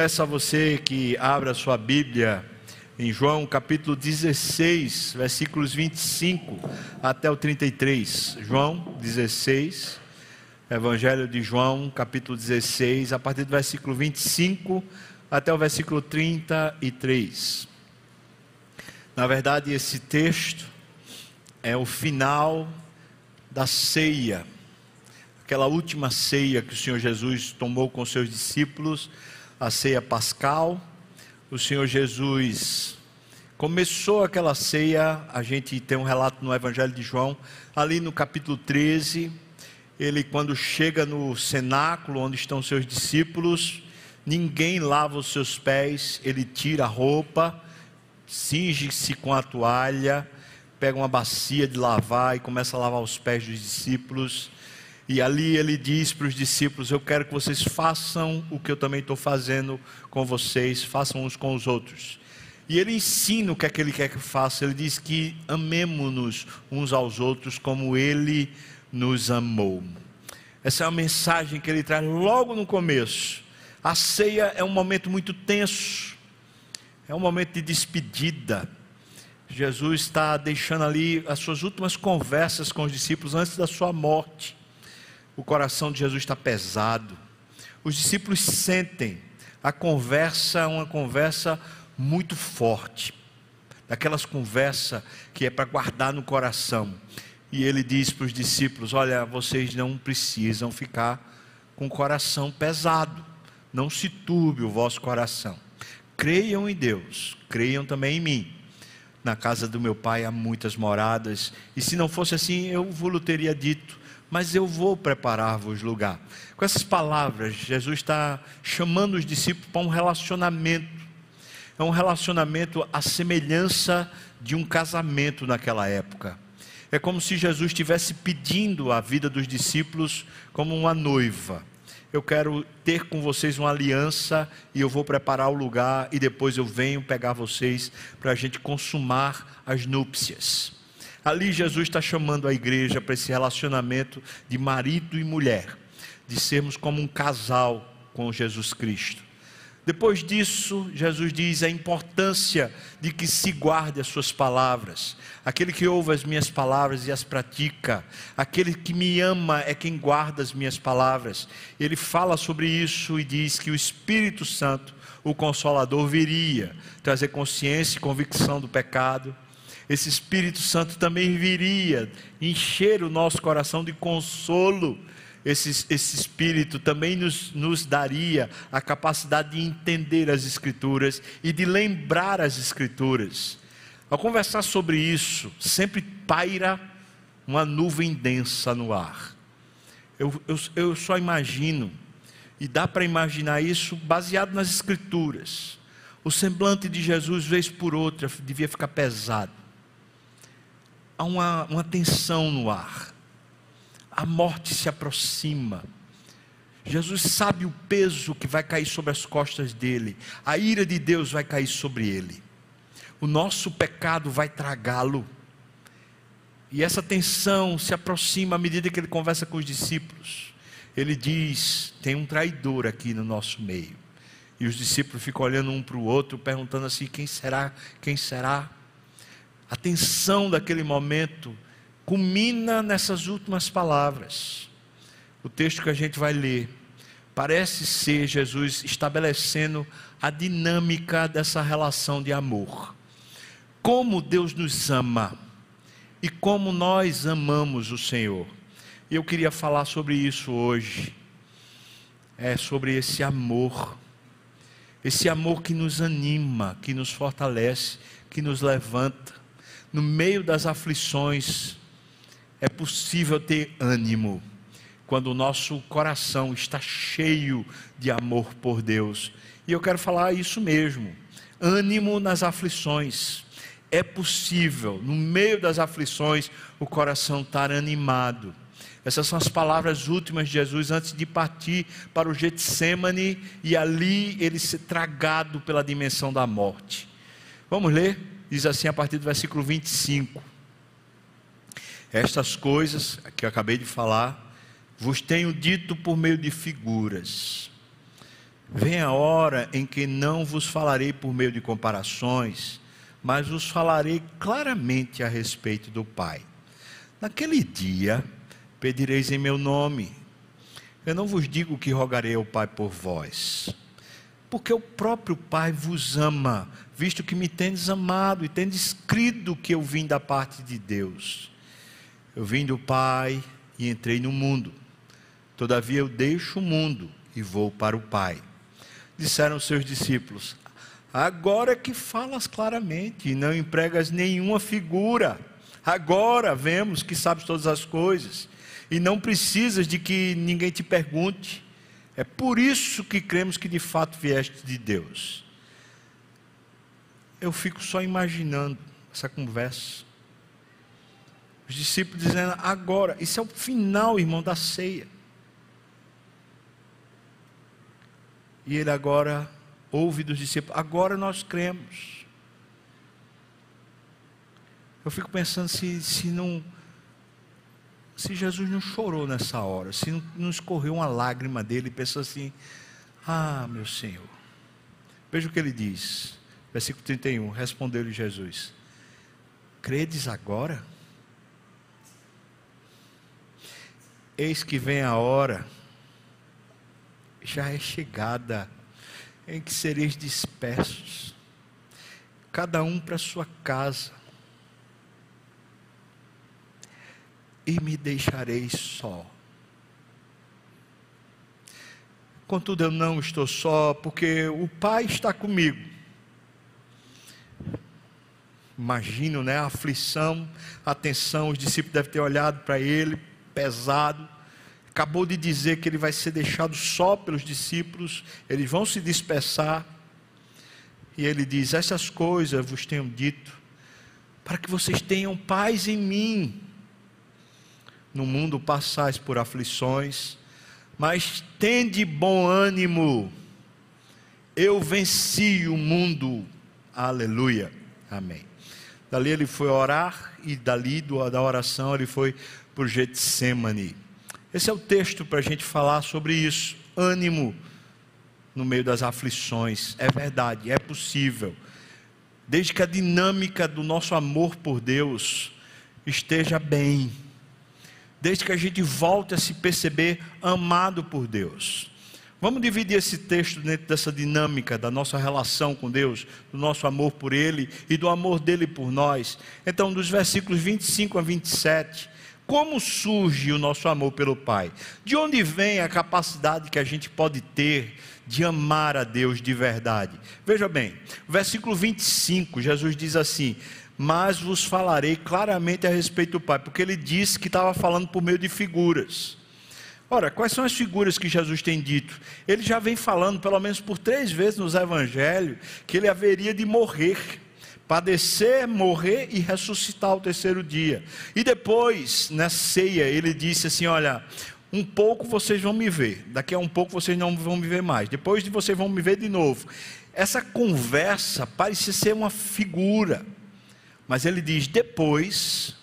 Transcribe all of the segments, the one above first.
peço a você que abra sua Bíblia em João capítulo 16, versículos 25 até o 33. João 16, Evangelho de João, capítulo 16, a partir do versículo 25 até o versículo 33. Na verdade, esse texto é o final da ceia aquela última ceia que o Senhor Jesus tomou com seus discípulos, a ceia pascal. O Senhor Jesus começou aquela ceia, a gente tem um relato no Evangelho de João, ali no capítulo 13. Ele, quando chega no cenáculo onde estão seus discípulos, ninguém lava os seus pés, ele tira a roupa, cinge-se com a toalha, pega uma bacia de lavar e começa a lavar os pés dos discípulos. E ali ele diz para os discípulos: Eu quero que vocês façam o que eu também estou fazendo com vocês, façam uns com os outros. E ele ensina o que é que ele quer que faça. Ele diz que amemos-nos uns aos outros como ele nos amou. Essa é a mensagem que ele traz logo no começo. A ceia é um momento muito tenso, é um momento de despedida. Jesus está deixando ali as suas últimas conversas com os discípulos antes da sua morte o coração de Jesus está pesado. Os discípulos sentem a conversa, uma conversa muito forte, daquelas conversas que é para guardar no coração. E ele diz para os discípulos: Olha, vocês não precisam ficar com o coração pesado, não se turbe o vosso coração. Creiam em Deus, creiam também em mim. Na casa do meu pai há muitas moradas, e se não fosse assim, eu vos teria dito mas eu vou preparar-vos lugar. Com essas palavras, Jesus está chamando os discípulos para um relacionamento. É um relacionamento à semelhança de um casamento naquela época. É como se Jesus estivesse pedindo a vida dos discípulos como uma noiva. Eu quero ter com vocês uma aliança e eu vou preparar o lugar e depois eu venho pegar vocês para a gente consumar as núpcias. Ali Jesus está chamando a igreja para esse relacionamento de marido e mulher, de sermos como um casal com Jesus Cristo. Depois disso, Jesus diz a importância de que se guarde as suas palavras. Aquele que ouve as minhas palavras e as pratica, aquele que me ama é quem guarda as minhas palavras. Ele fala sobre isso e diz que o Espírito Santo, o Consolador, viria trazer consciência e convicção do pecado esse Espírito Santo também viria encher o nosso coração de consolo. Esse, esse Espírito também nos, nos daria a capacidade de entender as Escrituras e de lembrar as Escrituras. Ao conversar sobre isso, sempre paira uma nuvem densa no ar. Eu, eu, eu só imagino, e dá para imaginar isso baseado nas Escrituras. O semblante de Jesus, vez por outra, devia ficar pesado há uma, uma tensão no ar. A morte se aproxima. Jesus sabe o peso que vai cair sobre as costas dele. A ira de Deus vai cair sobre ele. O nosso pecado vai tragá-lo. E essa tensão se aproxima à medida que ele conversa com os discípulos. Ele diz: tem um traidor aqui no nosso meio. E os discípulos ficam olhando um para o outro, perguntando assim: quem será? Quem será? A tensão daquele momento culmina nessas últimas palavras. O texto que a gente vai ler parece ser Jesus estabelecendo a dinâmica dessa relação de amor. Como Deus nos ama e como nós amamos o Senhor. E eu queria falar sobre isso hoje. É sobre esse amor. Esse amor que nos anima, que nos fortalece, que nos levanta no meio das aflições, é possível ter ânimo, quando o nosso coração está cheio de amor por Deus. E eu quero falar isso mesmo: ânimo nas aflições. É possível, no meio das aflições, o coração estar animado. Essas são as palavras últimas de Jesus antes de partir para o Getsemane e ali ele ser tragado pela dimensão da morte. Vamos ler? Diz assim a partir do versículo 25: Estas coisas que eu acabei de falar, vos tenho dito por meio de figuras. Vem a hora em que não vos falarei por meio de comparações, mas vos falarei claramente a respeito do Pai. Naquele dia pedireis em meu nome. Eu não vos digo que rogarei ao Pai por vós, porque o próprio Pai vos ama, visto que me tendes amado e tendes crido que eu vim da parte de Deus. Eu vim do Pai e entrei no mundo. Todavia eu deixo o mundo e vou para o Pai. Disseram seus discípulos: Agora que falas claramente e não empregas nenhuma figura. Agora vemos que sabes todas as coisas e não precisas de que ninguém te pergunte. É por isso que cremos que de fato vieste de Deus. Eu fico só imaginando essa conversa. Os discípulos dizendo, agora, isso é o final, irmão, da ceia. E ele agora ouve dos discípulos, agora nós cremos. Eu fico pensando se, se não. Se Jesus não chorou nessa hora, se não, não escorreu uma lágrima dele pensou assim: Ah, meu Senhor. Veja o que ele diz, versículo 31. Respondeu-lhe Jesus: Credes agora? Eis que vem a hora, já é chegada, em que sereis dispersos, cada um para sua casa, e me deixareis só. Contudo, eu não estou só, porque o Pai está comigo. Imagino, né, a aflição, a tensão, os discípulos devem ter olhado para ele, pesado. Acabou de dizer que ele vai ser deixado só pelos discípulos, eles vão se dispersar. E ele diz: Essas coisas vos tenho dito, para que vocês tenham paz em mim. No mundo passais por aflições, mas tende bom ânimo. Eu venci o mundo. Aleluia. Amém. Dali ele foi orar e dali da oração ele foi por Getsemane. Esse é o texto para a gente falar sobre isso. Ânimo no meio das aflições. É verdade, é possível. Desde que a dinâmica do nosso amor por Deus esteja bem. Desde que a gente volte a se perceber amado por Deus. Vamos dividir esse texto dentro dessa dinâmica da nossa relação com Deus, do nosso amor por Ele e do amor dele por nós. Então, dos versículos 25 a 27, como surge o nosso amor pelo Pai? De onde vem a capacidade que a gente pode ter de amar a Deus de verdade? Veja bem, versículo 25, Jesus diz assim: Mas vos falarei claramente a respeito do Pai, porque ele disse que estava falando por meio de figuras. Ora, quais são as figuras que Jesus tem dito? Ele já vem falando, pelo menos por três vezes nos evangelhos, que ele haveria de morrer padecer, morrer e ressuscitar ao terceiro dia. E depois, na ceia, ele disse assim: Olha, um pouco vocês vão me ver, daqui a um pouco vocês não vão me ver mais, depois de vocês vão me ver de novo. Essa conversa parece ser uma figura, mas ele diz: depois,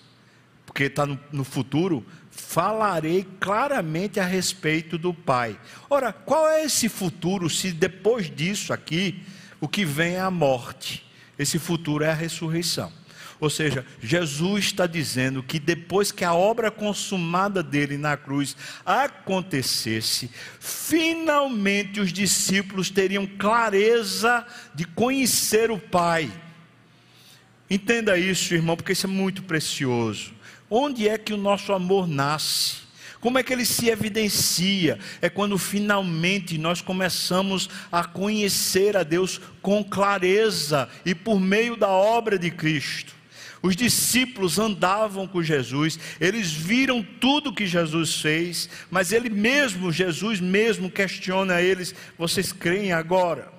porque está no, no futuro, falarei claramente a respeito do Pai. Ora, qual é esse futuro se depois disso aqui, o que vem é a morte? Esse futuro é a ressurreição. Ou seja, Jesus está dizendo que depois que a obra consumada dele na cruz acontecesse, finalmente os discípulos teriam clareza de conhecer o Pai. Entenda isso, irmão, porque isso é muito precioso. Onde é que o nosso amor nasce? Como é que ele se evidencia? É quando finalmente nós começamos a conhecer a Deus com clareza e por meio da obra de Cristo. Os discípulos andavam com Jesus, eles viram tudo que Jesus fez, mas ele mesmo, Jesus mesmo, questiona eles: vocês creem agora?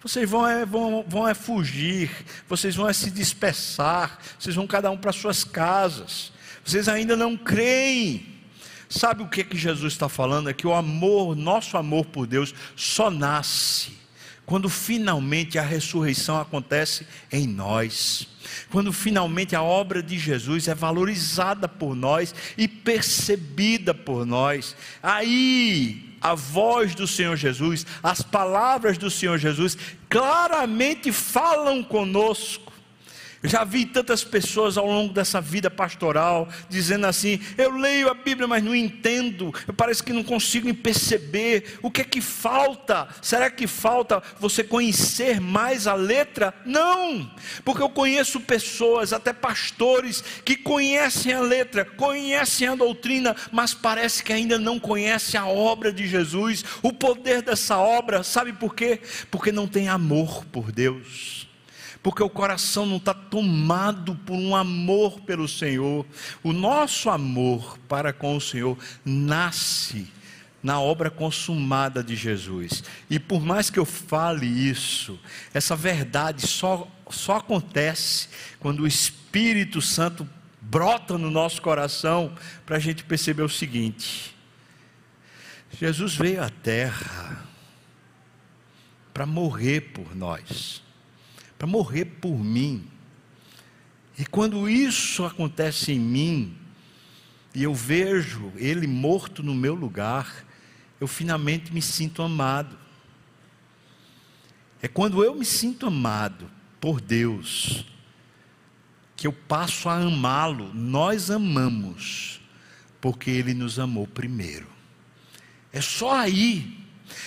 Vocês vão, é, vão, vão é fugir, vocês vão é se dispersar, vocês vão cada um para suas casas, vocês ainda não creem. Sabe o que, que Jesus está falando? É que o amor, nosso amor por Deus, só nasce quando finalmente a ressurreição acontece em nós. Quando finalmente a obra de Jesus é valorizada por nós e percebida por nós. Aí a voz do Senhor Jesus, as palavras do Senhor Jesus, claramente falam conosco. Já vi tantas pessoas ao longo dessa vida pastoral dizendo assim: eu leio a Bíblia, mas não entendo, parece que não consigo perceber. O que é que falta? Será que falta você conhecer mais a letra? Não, porque eu conheço pessoas, até pastores, que conhecem a letra, conhecem a doutrina, mas parece que ainda não conhecem a obra de Jesus, o poder dessa obra, sabe por quê? Porque não tem amor por Deus porque o coração não está tomado por um amor pelo Senhor. O nosso amor para com o Senhor nasce na obra consumada de Jesus. E por mais que eu fale isso, essa verdade só, só acontece quando o Espírito Santo brota no nosso coração para a gente perceber o seguinte: Jesus veio à terra para morrer por nós para morrer por mim. E quando isso acontece em mim, e eu vejo Ele morto no meu lugar, eu finalmente me sinto amado. É quando eu me sinto amado por Deus, que eu passo a amá-lo. Nós amamos, porque Ele nos amou primeiro. É só aí,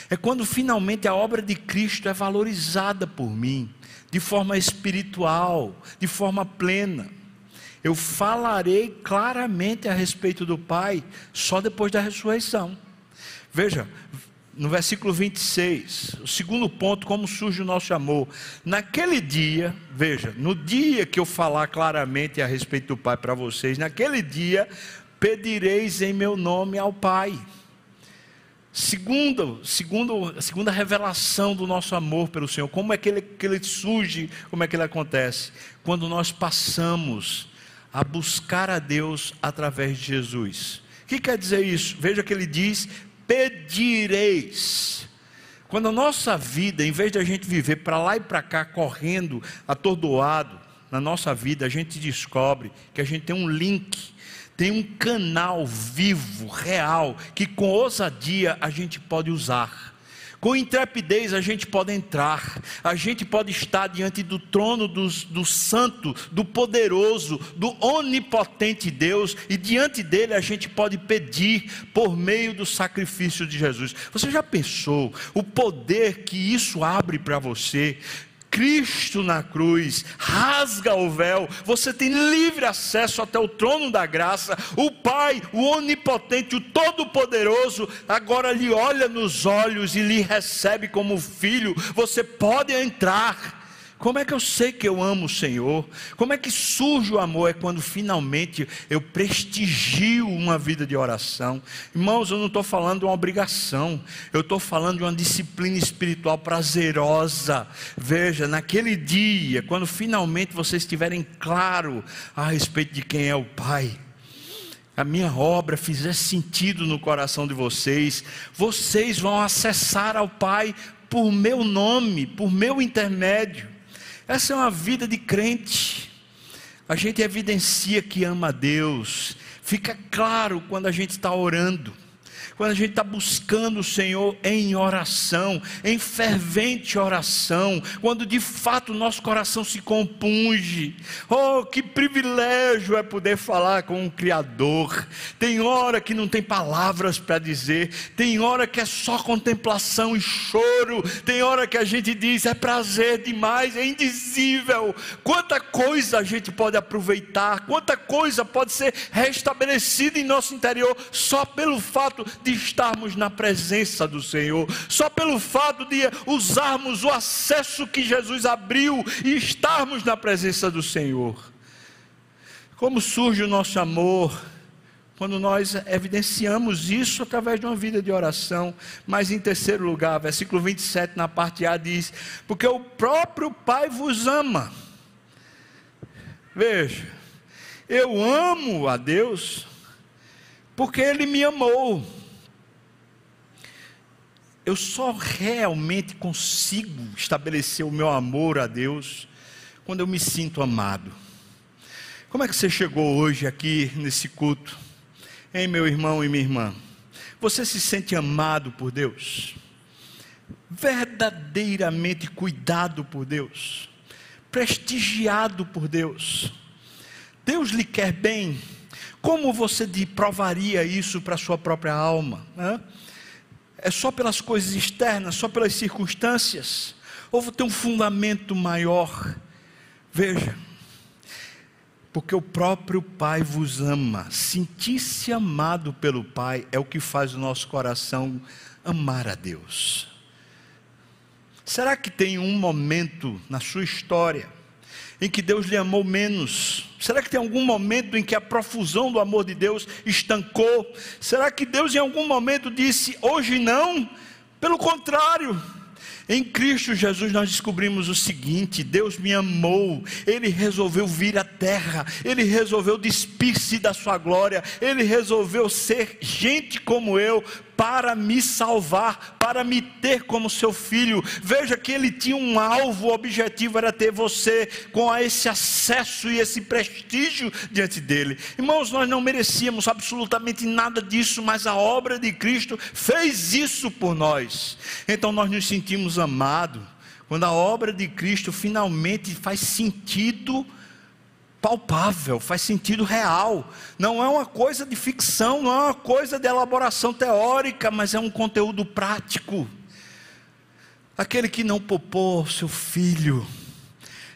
é quando finalmente a obra de Cristo é valorizada por mim de forma espiritual, de forma plena. Eu falarei claramente a respeito do Pai só depois da ressurreição. Veja, no versículo 26, o segundo ponto, como surge o nosso amor. Naquele dia, veja, no dia que eu falar claramente a respeito do Pai para vocês, naquele dia pedireis em meu nome ao Pai. Segundo, segundo, a segunda revelação do nosso amor pelo Senhor, como é que ele, que ele surge, como é que ele acontece? Quando nós passamos a buscar a Deus através de Jesus. O que quer dizer isso? Veja que ele diz: pedireis. Quando a nossa vida, em vez de a gente viver para lá e para cá, correndo, atordoado, na nossa vida, a gente descobre que a gente tem um link tem um canal vivo, real, que com ousadia a gente pode usar. Com intrepidez a gente pode entrar, a gente pode estar diante do trono do, santo, do poderoso, do onipotente Deus, e diante dele a gente pode pedir por meio do sacrifício de Jesus. Você já pensou o poder que isso abre para você? Cristo na cruz, rasga o véu, você tem livre acesso até o trono da graça. O Pai, o Onipotente, o Todo-Poderoso, agora lhe olha nos olhos e lhe recebe como filho. Você pode entrar como é que eu sei que eu amo o Senhor? Como é que surge o amor? É quando finalmente eu prestigio uma vida de oração. Irmãos, eu não estou falando de uma obrigação, eu estou falando de uma disciplina espiritual prazerosa. Veja, naquele dia, quando finalmente vocês estiverem claro a respeito de quem é o Pai a minha obra fizer sentido no coração de vocês, vocês vão acessar ao Pai por meu nome, por meu intermédio. Essa é uma vida de crente. A gente evidencia que ama a Deus. Fica claro quando a gente está orando quando a gente está buscando o Senhor em oração, em fervente oração, quando de fato o nosso coração se compunge. Oh, que privilégio é poder falar com o Criador. Tem hora que não tem palavras para dizer, tem hora que é só contemplação e choro, tem hora que a gente diz é prazer demais, é indizível. Quanta coisa a gente pode aproveitar, quanta coisa pode ser restabelecida em nosso interior só pelo fato de estarmos na presença do Senhor, só pelo fato de usarmos o acesso que Jesus abriu e estarmos na presença do Senhor. Como surge o nosso amor? Quando nós evidenciamos isso através de uma vida de oração. Mas em terceiro lugar, versículo 27, na parte A, diz: Porque o próprio Pai vos ama. Veja, eu amo a Deus, porque Ele me amou eu só realmente consigo estabelecer o meu amor a Deus quando eu me sinto amado. Como é que você chegou hoje aqui nesse culto? Hein, meu irmão e minha irmã? Você se sente amado por Deus? Verdadeiramente cuidado por Deus? Prestigiado por Deus? Deus lhe quer bem? Como você provaria isso para a sua própria alma? É só pelas coisas externas, só pelas circunstâncias? Ou tem um fundamento maior? Veja, porque o próprio Pai vos ama. Sentir-se amado pelo Pai é o que faz o nosso coração amar a Deus. Será que tem um momento na sua história em que Deus lhe amou menos? Será que tem algum momento em que a profusão do amor de Deus estancou? Será que Deus em algum momento disse, hoje não? Pelo contrário, em Cristo Jesus nós descobrimos o seguinte: Deus me amou, Ele resolveu vir à terra, Ele resolveu despir-se da sua glória, Ele resolveu ser gente como eu, para me salvar, para me ter como seu filho. Veja que ele tinha um alvo, o objetivo era ter você com esse acesso e esse prestígio diante dele. Irmãos, nós não merecíamos absolutamente nada disso, mas a obra de Cristo fez isso por nós. Então nós nos sentimos amados quando a obra de Cristo finalmente faz sentido palpável, faz sentido real. Não é uma coisa de ficção, não é uma coisa de elaboração teórica, mas é um conteúdo prático. Aquele que não poupou seu filho,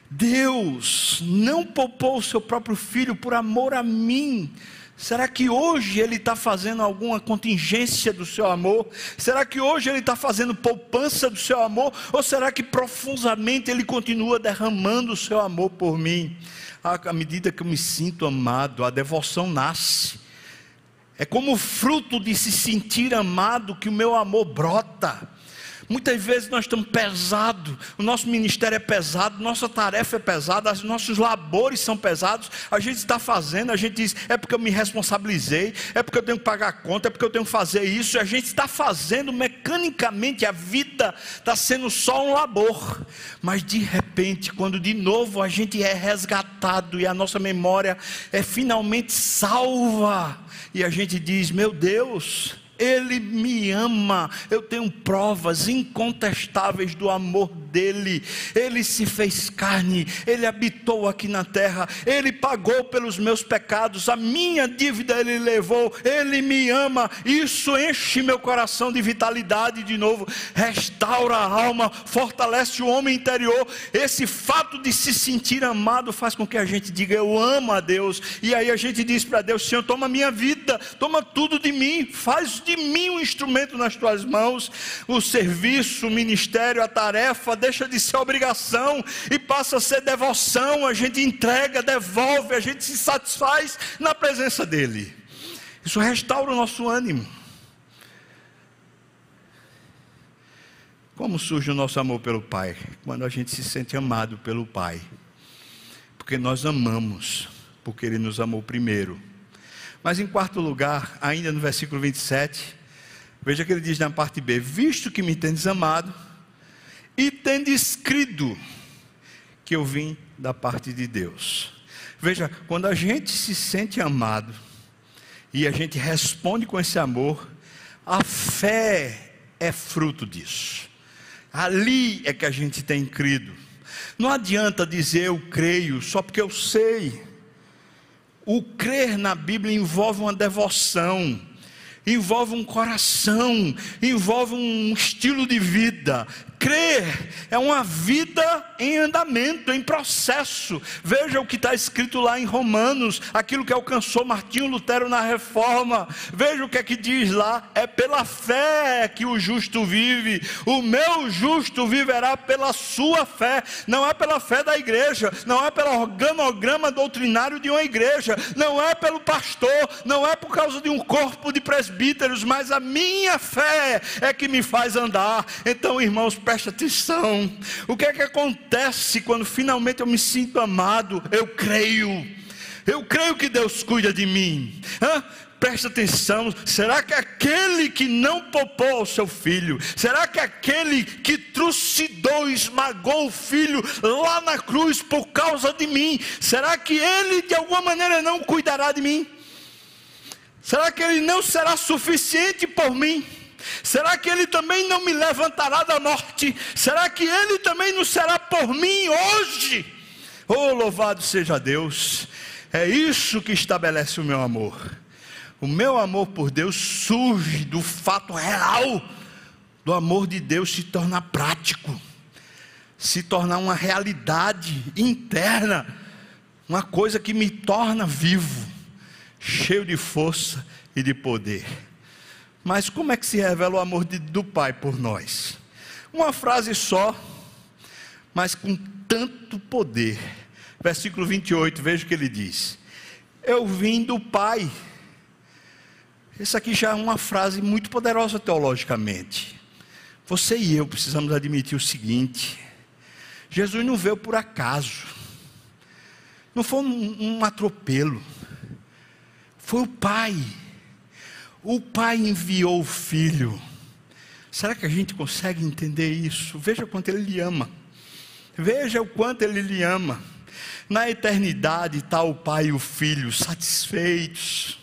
Deus não poupou o seu próprio filho por amor a mim. Será que hoje ele está fazendo alguma contingência do seu amor? Será que hoje ele está fazendo poupança do seu amor? Ou será que profundamente ele continua derramando o seu amor por mim? À medida que eu me sinto amado, a devoção nasce. É como fruto de se sentir amado que o meu amor brota. Muitas vezes nós estamos pesados, o nosso ministério é pesado, nossa tarefa é pesada, os nossos labores são pesados. A gente está fazendo, a gente diz, é porque eu me responsabilizei, é porque eu tenho que pagar a conta, é porque eu tenho que fazer isso. E a gente está fazendo mecanicamente, a vida está sendo só um labor. Mas de repente, quando de novo a gente é resgatado e a nossa memória é finalmente salva, e a gente diz: Meu Deus, ele me ama. Eu tenho provas incontestáveis do amor dele. Ele se fez carne, ele habitou aqui na terra, ele pagou pelos meus pecados, a minha dívida ele levou. Ele me ama. Isso enche meu coração de vitalidade de novo, restaura a alma, fortalece o homem interior. Esse fato de se sentir amado faz com que a gente diga eu amo a Deus. E aí a gente diz para Deus, Senhor, toma minha vida, toma tudo de mim, faz de mim um instrumento nas tuas mãos. O serviço, o ministério, a tarefa deixa de ser obrigação e passa a ser devoção. A gente entrega, devolve, a gente se satisfaz na presença dEle. Isso restaura o nosso ânimo. Como surge o nosso amor pelo Pai? Quando a gente se sente amado pelo Pai. Porque nós amamos, porque Ele nos amou primeiro. Mas em quarto lugar, ainda no versículo 27, Veja que ele diz na parte B: Visto que me tendes amado, e tendes crido que eu vim da parte de Deus. Veja, quando a gente se sente amado, e a gente responde com esse amor, a fé é fruto disso. Ali é que a gente tem crido. Não adianta dizer eu creio só porque eu sei. O crer na Bíblia envolve uma devoção envolve um coração, envolve um estilo de vida, Crer é uma vida em andamento, em processo. Veja o que está escrito lá em Romanos, aquilo que alcançou Martinho Lutero na reforma. Veja o que é que diz lá: é pela fé que o justo vive. O meu justo viverá pela sua fé, não é pela fé da igreja, não é pelo organograma doutrinário de uma igreja, não é pelo pastor, não é por causa de um corpo de presbíteros, mas a minha fé é que me faz andar. Então, irmãos, preste atenção. O que é que acontece quando finalmente eu me sinto amado? Eu creio. Eu creio que Deus cuida de mim. Hã? preste atenção: será que aquele que não poupou o seu filho, será que aquele que trucidou, esmagou o filho lá na cruz por causa de mim, será que ele de alguma maneira não cuidará de mim? Será que ele não será suficiente por mim? Será que ele também não me levantará da morte? Será que ele também não será por mim hoje? Oh, louvado seja Deus! É isso que estabelece o meu amor. O meu amor por Deus surge do fato real do amor de Deus se tornar prático, se tornar uma realidade interna, uma coisa que me torna vivo, cheio de força e de poder. Mas como é que se revela o amor de, do Pai por nós? Uma frase só, mas com tanto poder. Versículo 28, veja o que ele diz: Eu vim do Pai. Essa aqui já é uma frase muito poderosa teologicamente. Você e eu precisamos admitir o seguinte: Jesus não veio por acaso, não foi um, um atropelo, foi o Pai o pai enviou o filho. Será que a gente consegue entender isso? Veja o quanto ele lhe ama. Veja o quanto ele lhe ama. Na eternidade está o pai e o filho satisfeitos,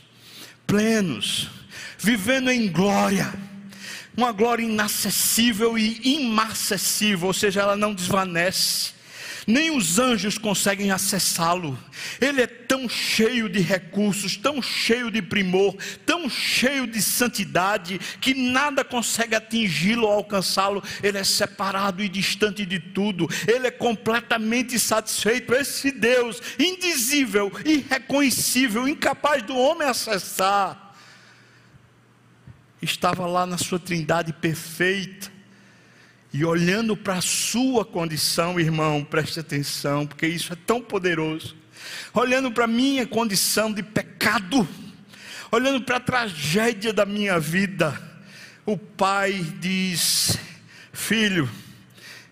plenos, vivendo em glória. Uma glória inacessível e imacessível, ou seja, ela não desvanece nem os anjos conseguem acessá-lo. Ele é tão cheio de recursos, tão cheio de primor, tão cheio de santidade, que nada consegue atingi-lo ou alcançá-lo. Ele é separado e distante de tudo, ele é completamente satisfeito. Esse Deus, indizível, irreconhecível, incapaz do homem acessar, estava lá na sua trindade perfeita e olhando para a sua condição, irmão, preste atenção, porque isso é tão poderoso. Olhando para a minha condição de pecado, olhando para a tragédia da minha vida, o pai diz: Filho,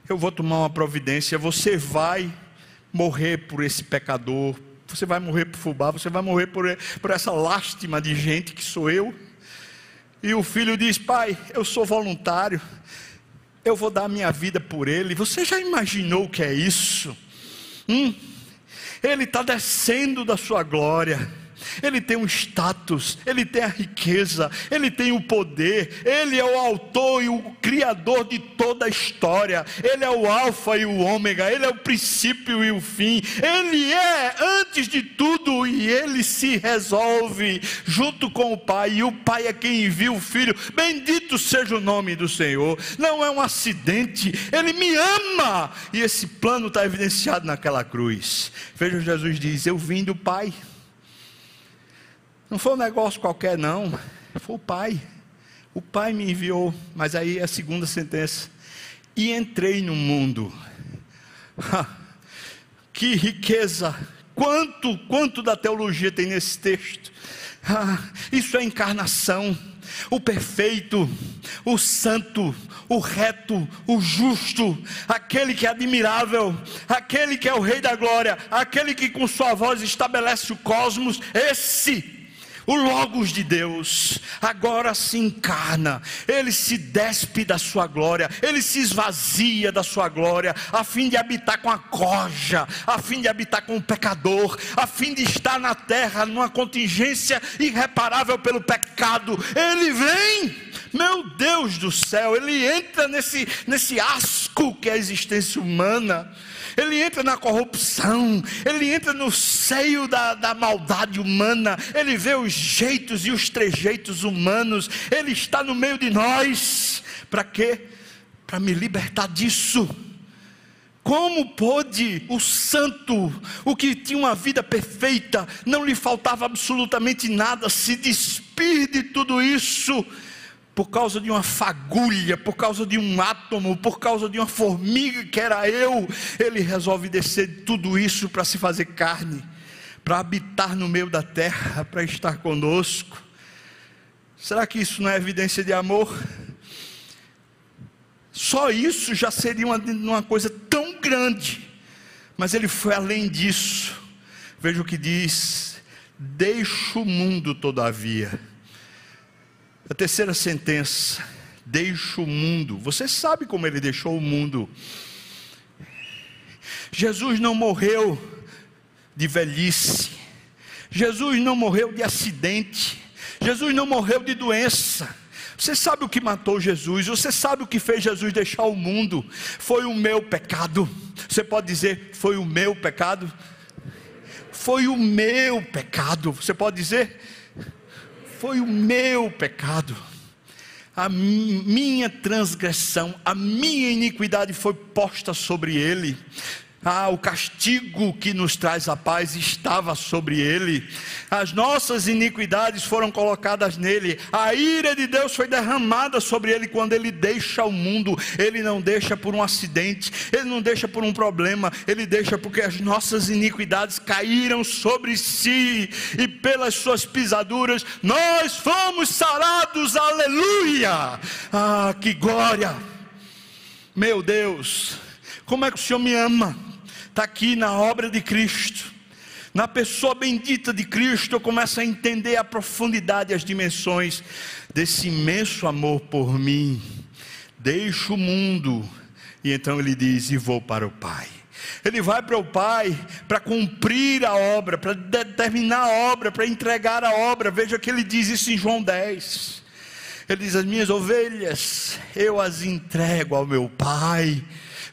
eu vou tomar uma providência, você vai morrer por esse pecador, você vai morrer por fubá, você vai morrer por, por essa lástima de gente que sou eu. E o filho diz: Pai, eu sou voluntário, eu vou dar minha vida por ele. Você já imaginou o que é isso? Hum? Ele está descendo da sua glória ele tem um status, ele tem a riqueza, ele tem o poder, ele é o autor e o criador de toda a história, ele é o Alfa e o Ômega, ele é o princípio e o fim, ele é antes de tudo e ele se resolve junto com o Pai, e o Pai é quem envia o Filho. Bendito seja o nome do Senhor, não é um acidente, ele me ama, e esse plano está evidenciado naquela cruz. Veja, Jesus diz: Eu vim do Pai. Não foi um negócio qualquer, não. Foi o Pai. O Pai me enviou. Mas aí é a segunda sentença. E entrei no mundo. que riqueza! Quanto, quanto da teologia tem nesse texto? isso é encarnação. O perfeito, o santo, o reto, o justo, aquele que é admirável, aquele que é o Rei da Glória, aquele que com sua voz estabelece o cosmos, esse o Logos de Deus agora se encarna, ele se despe da sua glória, ele se esvazia da sua glória, a fim de habitar com a coja, a fim de habitar com o pecador, a fim de estar na terra numa contingência irreparável pelo pecado. Ele vem, meu Deus do céu, ele entra nesse, nesse asco que é a existência humana ele entra na corrupção, ele entra no seio da, da maldade humana, ele vê os jeitos e os trejeitos humanos, ele está no meio de nós, para quê? Para me libertar disso. Como pôde o santo, o que tinha uma vida perfeita, não lhe faltava absolutamente nada, se despir de tudo isso por causa de uma fagulha, por causa de um átomo, por causa de uma formiga que era eu, ele resolve descer tudo isso para se fazer carne, para habitar no meio da terra, para estar conosco. Será que isso não é evidência de amor? Só isso já seria uma, uma coisa tão grande, mas ele foi além disso. Veja o que diz: deixa o mundo, todavia a terceira sentença, deixa o mundo. Você sabe como ele deixou o mundo. Jesus não morreu de velhice. Jesus não morreu de acidente. Jesus não morreu de doença. Você sabe o que matou Jesus? Você sabe o que fez Jesus deixar o mundo? Foi o meu pecado. Você pode dizer, foi o meu pecado? Foi o meu pecado. Você pode dizer, foi o meu pecado. A minha transgressão, a minha iniquidade foi posta sobre ele. Ah, o castigo que nos traz a paz estava sobre ele. As nossas iniquidades foram colocadas nele. A ira de Deus foi derramada sobre ele quando ele deixa o mundo. Ele não deixa por um acidente, ele não deixa por um problema, ele deixa porque as nossas iniquidades caíram sobre si e pelas suas pisaduras nós fomos sarados. Aleluia! Ah, que glória! Meu Deus, como é que o Senhor me ama? Está aqui na obra de Cristo. Na pessoa bendita de Cristo, eu começo a entender a profundidade e as dimensões desse imenso amor por mim. Deixo o mundo, e então ele diz: E vou para o Pai. Ele vai para o Pai para cumprir a obra, para determinar a obra, para entregar a obra. Veja que ele diz isso em João 10. Ele diz: As minhas ovelhas, eu as entrego ao meu Pai.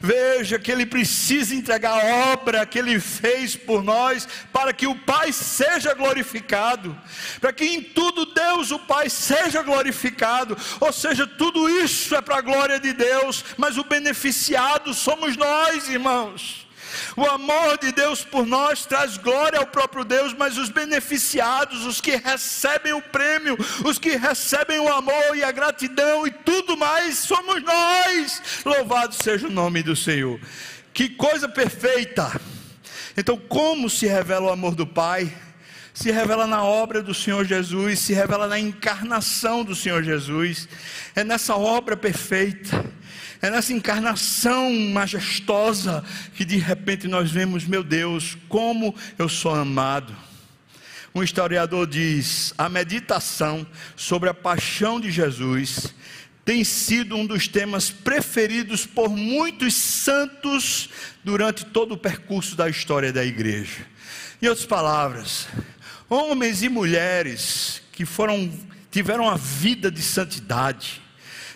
Veja que ele precisa entregar a obra que ele fez por nós, para que o Pai seja glorificado, para que em tudo Deus, o Pai, seja glorificado. Ou seja, tudo isso é para a glória de Deus, mas o beneficiado somos nós, irmãos. O amor de Deus por nós traz glória ao próprio Deus, mas os beneficiados, os que recebem o prêmio, os que recebem o amor e a gratidão e tudo mais, somos nós. Louvado seja o nome do Senhor. Que coisa perfeita! Então, como se revela o amor do Pai? Se revela na obra do Senhor Jesus, se revela na encarnação do Senhor Jesus, é nessa obra perfeita é nessa encarnação majestosa que de repente nós vemos, meu Deus, como eu sou amado. Um historiador diz: a meditação sobre a paixão de Jesus tem sido um dos temas preferidos por muitos santos durante todo o percurso da história da igreja. Em outras palavras, homens e mulheres que foram tiveram a vida de santidade,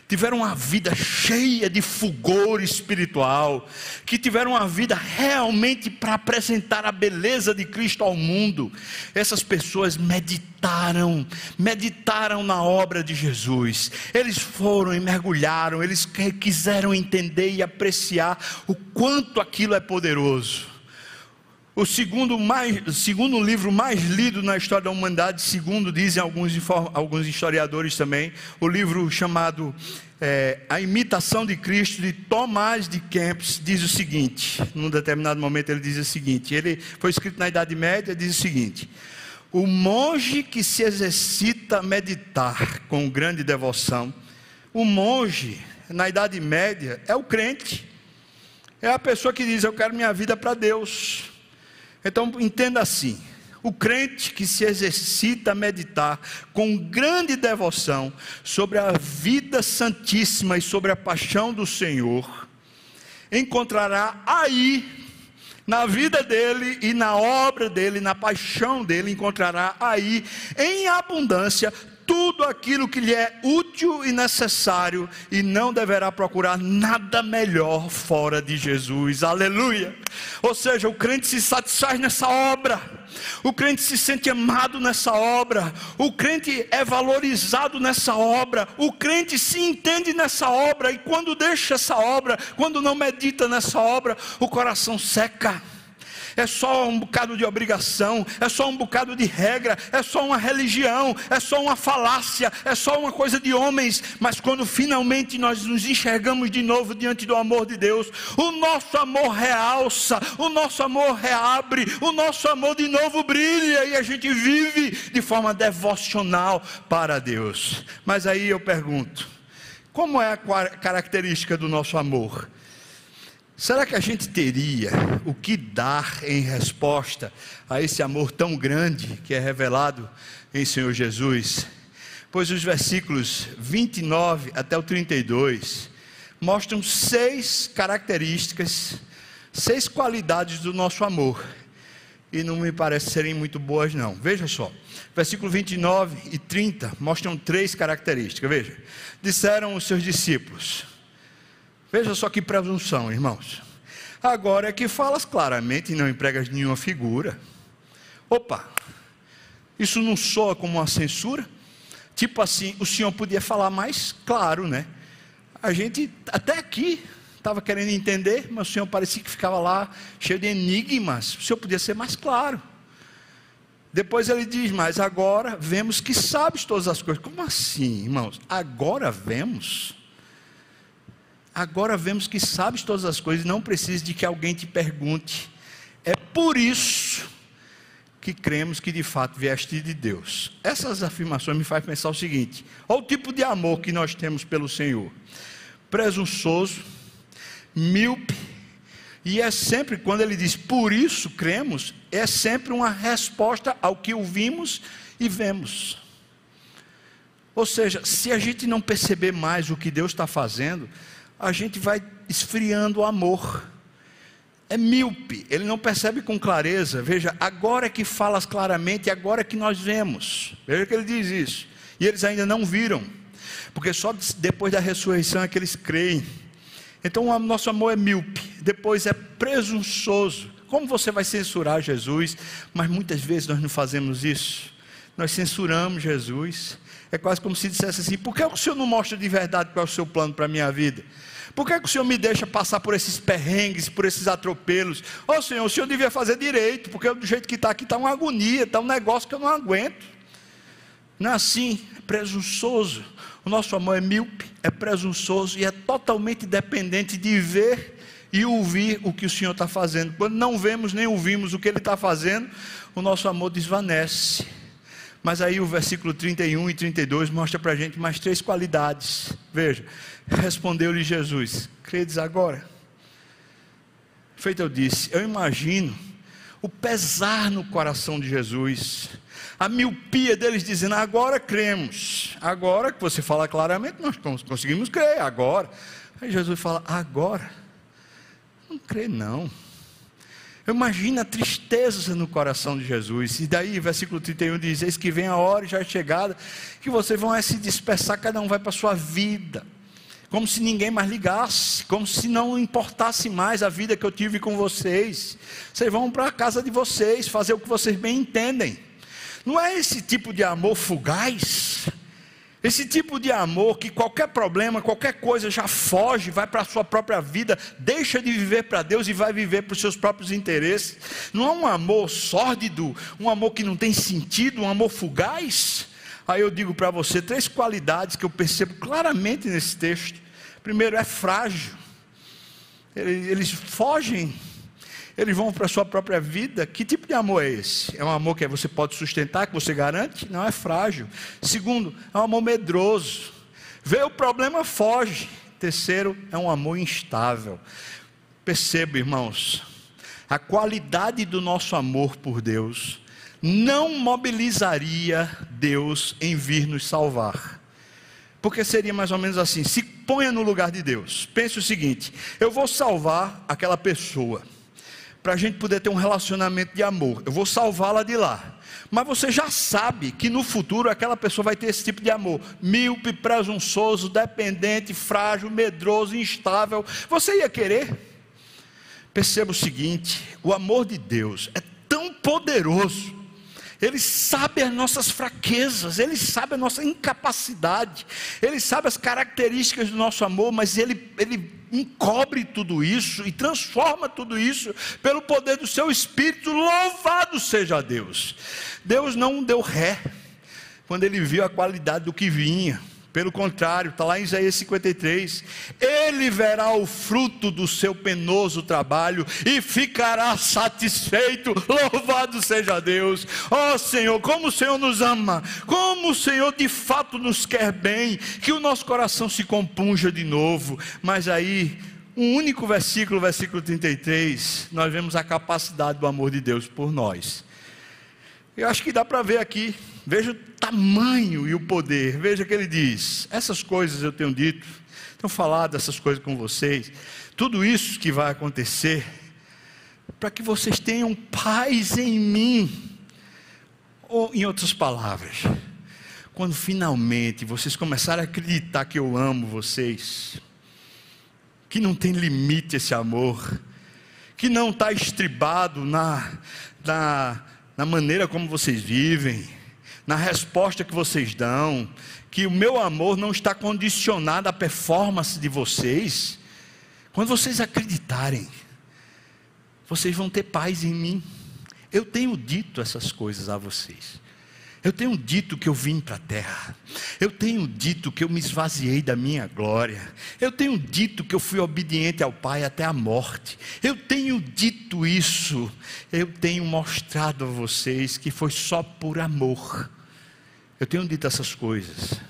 tiveram uma vida cheia de fulgor espiritual, que tiveram uma vida realmente para apresentar a beleza de Cristo ao mundo. Essas pessoas meditaram, meditaram na obra de Jesus. Eles foram e mergulharam, eles quiseram entender e apreciar o quanto aquilo é poderoso. O segundo, mais, segundo livro mais lido na história da humanidade, segundo dizem alguns, alguns historiadores também, o livro chamado é, A Imitação de Cristo, de Tomás de Kempis, diz o seguinte: num determinado momento ele diz o seguinte, ele foi escrito na Idade Média, diz o seguinte: O monge que se exercita a meditar com grande devoção, o monge, na Idade Média, é o crente, é a pessoa que diz: Eu quero minha vida para Deus. Então entenda assim: o crente que se exercita a meditar com grande devoção sobre a vida santíssima e sobre a paixão do Senhor, encontrará aí, na vida dele e na obra dele, na paixão dele, encontrará aí em abundância tudo aquilo que lhe é útil e necessário e não deverá procurar nada melhor fora de Jesus. Aleluia! Ou seja, o crente se satisfaz nessa obra. O crente se sente amado nessa obra, o crente é valorizado nessa obra, o crente se entende nessa obra, e quando deixa essa obra, quando não medita nessa obra, o coração seca é só um bocado de obrigação, é só um bocado de regra, é só uma religião, é só uma falácia, é só uma coisa de homens. Mas quando finalmente nós nos enxergamos de novo diante do amor de Deus, o nosso amor realça, o nosso amor reabre, o nosso amor de novo brilha e a gente vive de forma devocional para Deus. Mas aí eu pergunto: como é a característica do nosso amor? Será que a gente teria o que dar em resposta a esse amor tão grande que é revelado em Senhor Jesus? Pois os versículos 29 até o 32 mostram seis características, seis qualidades do nosso amor. e não me parecem serem muito boas, não. Veja só, versículo 29 e 30 mostram três características. Veja, disseram os seus discípulos, veja só que presunção, irmãos. Agora é que falas claramente e não empregas nenhuma figura. Opa, isso não soa como uma censura? Tipo assim, o senhor podia falar mais claro, né? A gente, até aqui, estava querendo entender, mas o senhor parecia que ficava lá cheio de enigmas. O senhor podia ser mais claro. Depois ele diz, mas agora vemos que sabes todas as coisas. Como assim, irmãos? Agora vemos? Agora vemos que sabes todas as coisas, não precisa de que alguém te pergunte. É por isso que cremos que de fato vieste de Deus. Essas afirmações me fazem pensar o seguinte: olha o tipo de amor que nós temos pelo Senhor. Presunçoso, míope, e é sempre, quando ele diz por isso cremos, é sempre uma resposta ao que ouvimos e vemos. Ou seja, se a gente não perceber mais o que Deus está fazendo, a gente vai esfriando o amor é míope, ele não percebe com clareza. Veja, agora é que falas claramente, agora é que nós vemos. Veja que ele diz isso. E eles ainda não viram, porque só depois da ressurreição é que eles creem. Então o nosso amor é míope, depois é presunçoso. Como você vai censurar Jesus? Mas muitas vezes nós não fazemos isso. Nós censuramos Jesus. É quase como se dissesse assim: por que o Senhor não mostra de verdade qual é o seu plano para a minha vida? Por que, é que o Senhor me deixa passar por esses perrengues, por esses atropelos? Ô oh, Senhor, o Senhor devia fazer direito, porque do jeito que está aqui está uma agonia, está um negócio que eu não aguento. Não é assim, é presunçoso. O nosso amor é míope, é presunçoso e é totalmente dependente de ver e ouvir o que o Senhor está fazendo. Quando não vemos nem ouvimos o que Ele está fazendo, o nosso amor desvanece. Mas aí o versículo 31 e 32 mostra para a gente mais três qualidades. Veja, respondeu-lhe Jesus: Credes agora? Feito eu disse, eu imagino o pesar no coração de Jesus, a miopia deles dizendo: agora cremos, agora que você fala claramente, nós conseguimos crer, agora. Aí Jesus fala: agora, não crê não. Eu imagino a tristeza no coração de Jesus. E daí, versículo 31 diz: Eis que vem a hora já é chegada, que vocês vão é se dispersar, cada um vai para a sua vida. Como se ninguém mais ligasse, como se não importasse mais a vida que eu tive com vocês. Vocês vão para a casa de vocês, fazer o que vocês bem entendem. Não é esse tipo de amor fugaz esse tipo de amor que qualquer problema, qualquer coisa já foge, vai para a sua própria vida, deixa de viver para Deus e vai viver para os seus próprios interesses. Não é um amor sórdido, um amor que não tem sentido, um amor fugaz. Aí eu digo para você três qualidades que eu percebo claramente nesse texto. Primeiro, é frágil. Eles fogem eles vão para a sua própria vida. Que tipo de amor é esse? É um amor que você pode sustentar, que você garante? Não é frágil. Segundo, é um amor medroso. Vê o problema, foge. Terceiro, é um amor instável. Perceba, irmãos, a qualidade do nosso amor por Deus não mobilizaria Deus em vir nos salvar. Porque seria mais ou menos assim: se ponha no lugar de Deus. Pense o seguinte: eu vou salvar aquela pessoa para a gente poder ter um relacionamento de amor. Eu vou salvá-la de lá. Mas você já sabe que no futuro aquela pessoa vai ter esse tipo de amor: míope, presunçoso, dependente, frágil, medroso, instável. Você ia querer? Perceba o seguinte: o amor de Deus é tão poderoso ele sabe as nossas fraquezas, Ele sabe a nossa incapacidade, Ele sabe as características do nosso amor, mas Ele, Ele encobre tudo isso e transforma tudo isso pelo poder do Seu Espírito. Louvado seja Deus! Deus não deu ré quando Ele viu a qualidade do que vinha. Pelo contrário, está lá em Isaías 53. Ele verá o fruto do seu penoso trabalho e ficará satisfeito. Louvado seja Deus. Ó oh, Senhor, como o Senhor nos ama, como o Senhor de fato nos quer bem, que o nosso coração se compunja de novo. Mas aí, um único versículo, versículo 33, nós vemos a capacidade do amor de Deus por nós. Eu acho que dá para ver aqui Veja o tamanho e o poder. Veja que ele diz: essas coisas eu tenho dito, tenho falado essas coisas com vocês. Tudo isso que vai acontecer para que vocês tenham paz em mim. Ou, em outras palavras, quando finalmente vocês começarem a acreditar que eu amo vocês, que não tem limite esse amor, que não está estribado na, na, na maneira como vocês vivem, na resposta que vocês dão, que o meu amor não está condicionado à performance de vocês, quando vocês acreditarem, vocês vão ter paz em mim. Eu tenho dito essas coisas a vocês. Eu tenho dito que eu vim para a terra. Eu tenho dito que eu me esvaziei da minha glória. Eu tenho dito que eu fui obediente ao Pai até a morte. Eu tenho dito isso. Eu tenho mostrado a vocês que foi só por amor. Eu tenho dito essas coisas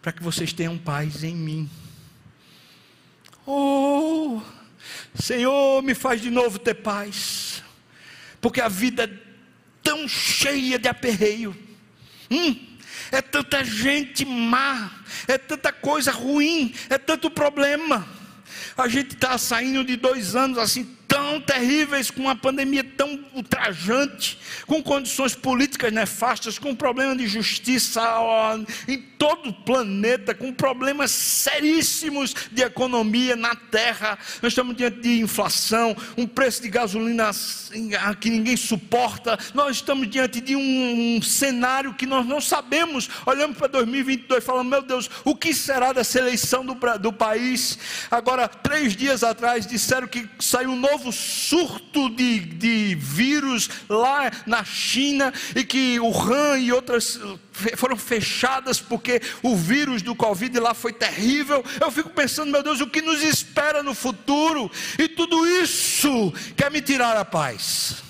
para que vocês tenham paz em mim. Oh, Senhor, me faz de novo ter paz, porque a vida é tão cheia de aperreio. Hum, é tanta gente má, é tanta coisa ruim, é tanto problema. A gente está saindo de dois anos assim tão terríveis, com uma pandemia tão ultrajante, com condições políticas nefastas, com problema de justiça em todo o planeta, com problemas seríssimos de economia na terra. Nós estamos diante de inflação, um preço de gasolina que ninguém suporta. Nós estamos diante de um, um cenário que nós não sabemos. Olhamos para 2022 e falamos: meu Deus, o que será dessa eleição do, do país? Agora, três dias atrás, disseram que saiu um novo novo surto de, de vírus lá na China e que o Han e outras foram fechadas porque o vírus do Covid lá foi terrível. Eu fico pensando, meu Deus, o que nos espera no futuro? E tudo isso quer me tirar a paz.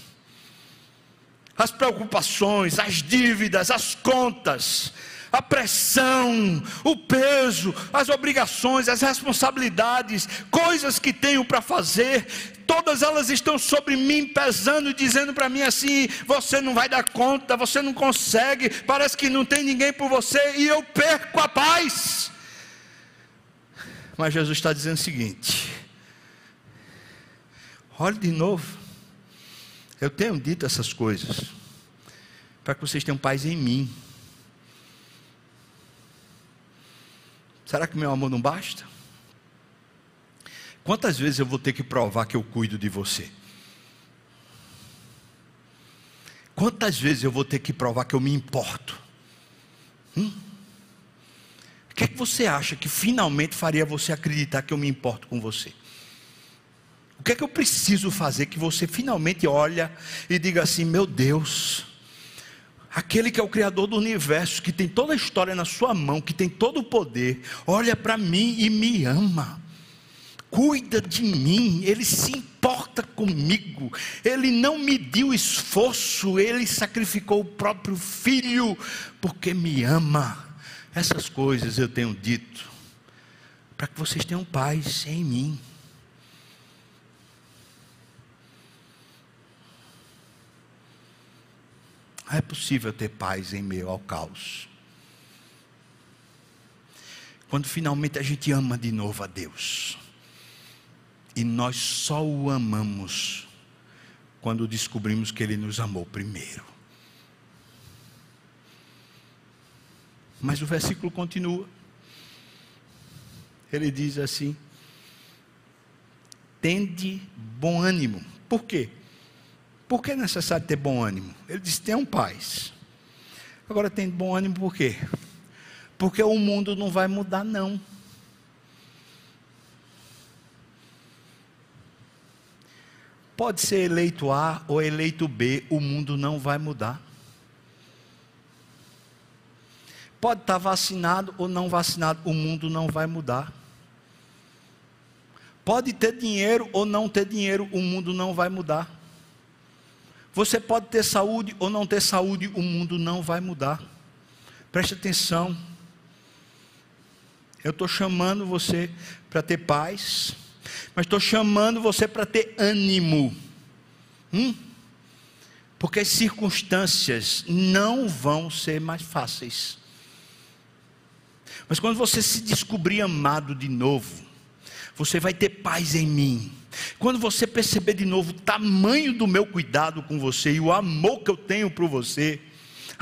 As preocupações, as dívidas, as contas, a pressão, o peso, as obrigações, as responsabilidades, coisas que tenho para fazer, todas elas estão sobre mim pesando dizendo para mim assim: você não vai dar conta, você não consegue, parece que não tem ninguém por você e eu perco a paz. Mas Jesus está dizendo o seguinte: olhe de novo, eu tenho dito essas coisas para que vocês tenham paz em mim. Será que meu amor não basta? Quantas vezes eu vou ter que provar que eu cuido de você? Quantas vezes eu vou ter que provar que eu me importo? Hum? O que é que você acha que finalmente faria você acreditar que eu me importo com você? O que é que eu preciso fazer que você finalmente olha e diga assim: meu Deus, aquele que é o Criador do universo, que tem toda a história na sua mão, que tem todo o poder, olha para mim e me ama, cuida de mim, ele se importa comigo, ele não mediu esforço, ele sacrificou o próprio filho, porque me ama. Essas coisas eu tenho dito, para que vocês tenham paz em mim. Não é possível ter paz em meio ao caos. Quando finalmente a gente ama de novo a Deus, e nós só o amamos quando descobrimos que Ele nos amou primeiro. Mas o versículo continua. Ele diz assim: tende bom ânimo. Por quê? Por que é necessário ter bom ânimo? Ele diz: tenham paz. Agora tem bom ânimo por quê? Porque o mundo não vai mudar, não. Pode ser eleito A ou eleito B, o mundo não vai mudar. Pode estar vacinado ou não vacinado, o mundo não vai mudar. Pode ter dinheiro ou não ter dinheiro, o mundo não vai mudar. Você pode ter saúde ou não ter saúde, o mundo não vai mudar. Preste atenção. Eu estou chamando você para ter paz, mas estou chamando você para ter ânimo. Hum? Porque as circunstâncias não vão ser mais fáceis. Mas quando você se descobrir amado de novo, você vai ter paz em mim. Quando você perceber de novo o tamanho do meu cuidado com você e o amor que eu tenho por você,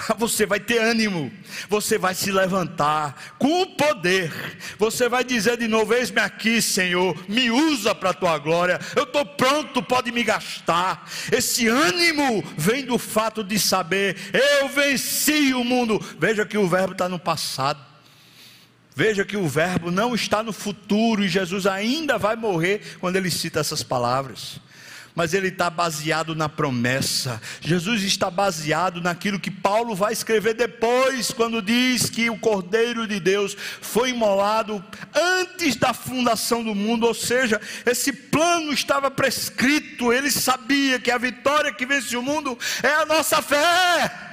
você vai ter ânimo, você vai se levantar com o poder, você vai dizer de novo: Eis-me aqui, Senhor, me usa para a tua glória, eu estou pronto, pode me gastar. Esse ânimo vem do fato de saber, eu venci o mundo. Veja que o verbo está no passado. Veja que o verbo não está no futuro e Jesus ainda vai morrer quando ele cita essas palavras mas ele está baseado na promessa. Jesus está baseado naquilo que Paulo vai escrever depois, quando diz que o Cordeiro de Deus foi imolado antes da fundação do mundo, ou seja, esse plano estava prescrito, ele sabia que a vitória que vence o mundo é a nossa fé.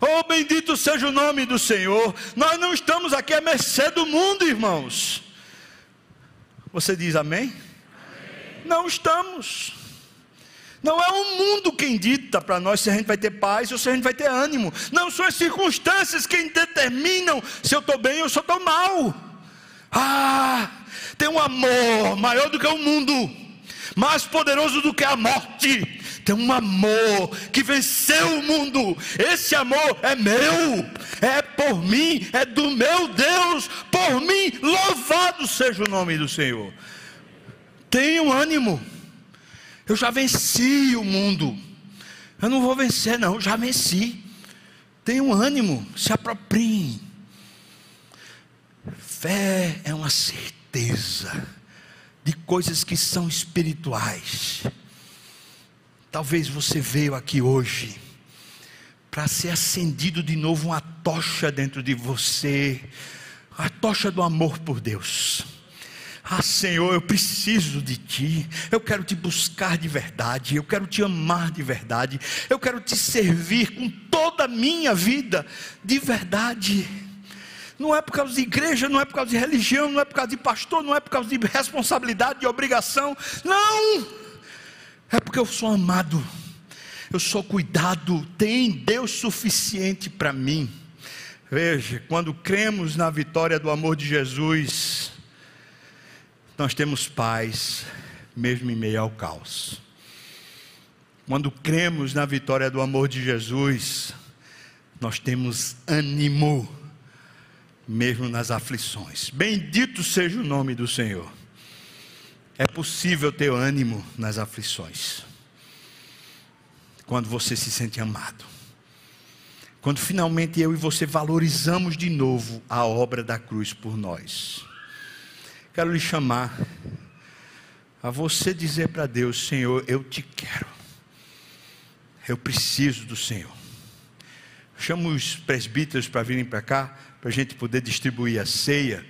Oh, bendito seja o nome do Senhor. Nós não estamos aqui à mercê do mundo, irmãos. Você diz amém? amém. Não estamos. Não é o mundo quem dita para nós se a gente vai ter paz ou se a gente vai ter ânimo. Não são as circunstâncias quem determinam se eu estou bem ou se eu estou mal. Ah, tem um amor maior do que o mundo, mais poderoso do que a morte. Tem um amor que venceu o mundo. Esse amor é meu, é por mim, é do meu Deus, por mim. Louvado seja o nome do Senhor. Tenho ânimo. Eu já venci o mundo. Eu não vou vencer, não, já venci. Tenham ânimo, se apropriem. Fé é uma certeza de coisas que são espirituais. Talvez você veio aqui hoje para ser acendido de novo uma tocha dentro de você, a tocha do amor por Deus. Ah, Senhor, eu preciso de Ti, eu quero te buscar de verdade, eu quero te amar de verdade, eu quero te servir com toda a minha vida de verdade. Não é por causa de igreja, não é por causa de religião, não é por causa de pastor, não é por causa de responsabilidade, de obrigação, não, é porque eu sou amado, eu sou cuidado, tem Deus suficiente para mim. Veja, quando cremos na vitória do amor de Jesus, nós temos paz, mesmo em meio ao caos. Quando cremos na vitória do amor de Jesus, nós temos ânimo, mesmo nas aflições. Bendito seja o nome do Senhor. É possível ter ânimo nas aflições, quando você se sente amado. Quando finalmente eu e você valorizamos de novo a obra da cruz por nós. Quero lhe chamar a você dizer para Deus: Senhor, eu te quero. Eu preciso do Senhor. Chamo os presbíteros para virem para cá, para a gente poder distribuir a ceia.